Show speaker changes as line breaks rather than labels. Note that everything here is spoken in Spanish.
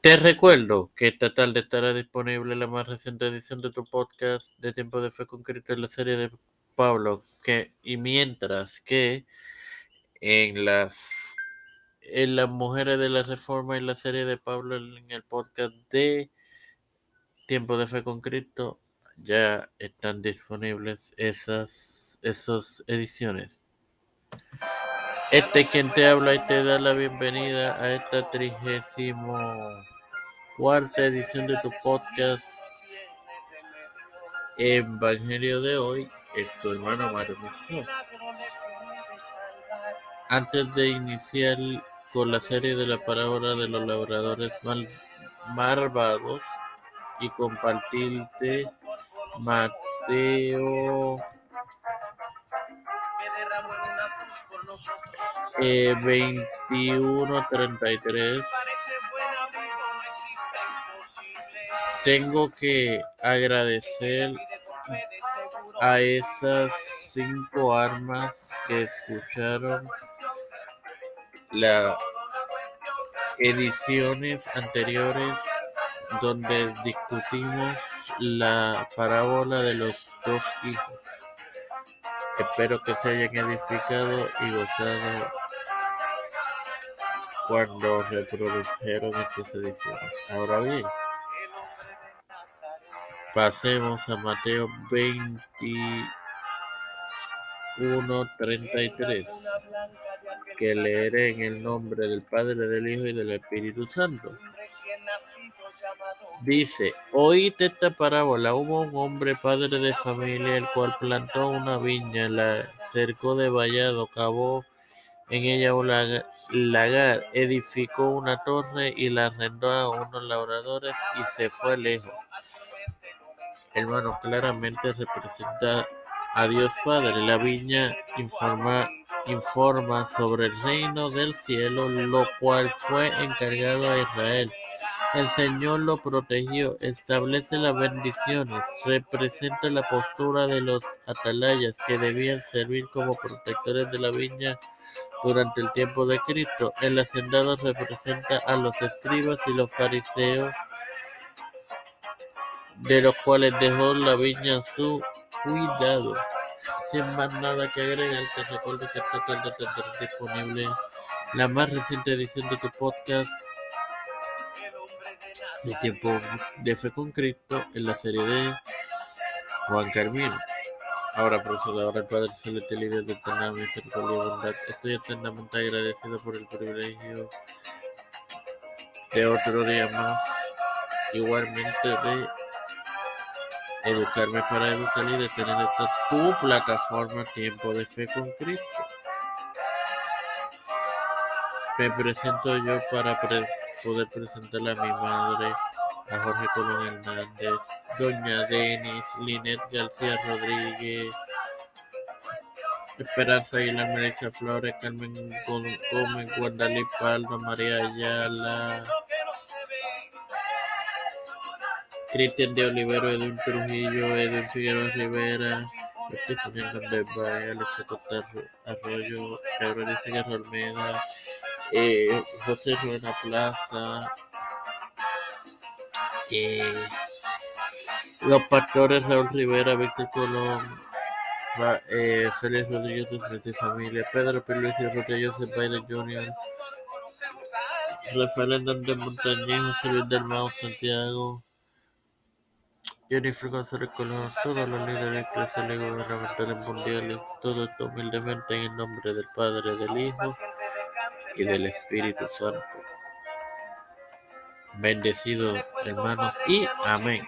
Te recuerdo que esta tarde estará disponible la más reciente edición de tu podcast de Tiempo de Fe con Cristo en la serie de Pablo, que, y mientras que en las en las mujeres de la reforma y la serie de Pablo en el podcast de Tiempo de Fe con Cristo ya están disponibles esas, esas ediciones. Este quien te habla y te da la bienvenida a esta trigésimo cuarta edición de tu podcast. Evangelio de hoy es tu hermano Mario Antes de iniciar con la serie de la parábola de los labradores mal, malvados y compartirte Mateo eh, 21:33 tengo que agradecer a esas cinco armas que escucharon las ediciones anteriores donde discutimos la parábola de los dos hijos. Espero que se hayan edificado y gozado cuando reprodujeron estas ediciones. Ahora bien, pasemos a Mateo 21, 33, que leeré en el nombre del Padre, del Hijo y del Espíritu Santo. Dice, oíste esta parábola, hubo un hombre padre de familia, el cual plantó una viña, la cercó de vallado, cavó en ella un lagar, edificó una torre y la arrendó a unos labradores y se fue lejos. Hermano, claramente representa a Dios Padre. La viña informa, informa sobre el reino del cielo, lo cual fue encargado a Israel. El Señor lo protegió, establece las bendiciones, representa la postura de los atalayas que debían servir como protectores de la viña durante el tiempo de Cristo. El hacendado representa a los escribas y los fariseos, de los cuales dejó la viña su cuidado. Sin más nada que agregar, te recuerdo que esta tarde tendrás disponible la más reciente edición de tu podcast de tiempo de fe con Cristo en la serie de Juan Carmino. Ahora procedo ahora el Padre Celestial y de eterna misericordia y bondad. Estoy eternamente agradecido por el privilegio de otro día más, igualmente de educarme para educar y de tener esta tu plataforma Tiempo de Fe con Cristo. Me presento yo para poder presentarle a mi madre, a Jorge Colón Hernández, Doña Denis, Linet García Rodríguez, Esperanza Aguilar, Melissa Flores, Carmen Gómez, Guadalí Palma, María Ayala, Cristian de Olivero, Edwin Trujillo, Edwin Figueroa Rivera, Estefanía Hernández Valle, Alexa Costa Arroyo, Pedro Elisa Almeida, eh, José Rueda Plaza, eh, los pastores Raúl Rivera, Víctor Colón, eh, Félix Rodríguez de Frente Familia, Pedro Pérez y Rodríguez de Biden Jr., Rafael Hernández Montañez, José Luis del Mao, Santiago, Jennifer González Colón, todos los líderes gubernamentales mundiales, todo esto humildemente en el nombre del Padre, del Hijo y del Espíritu Santo. Bendecido, hermanos, y amén.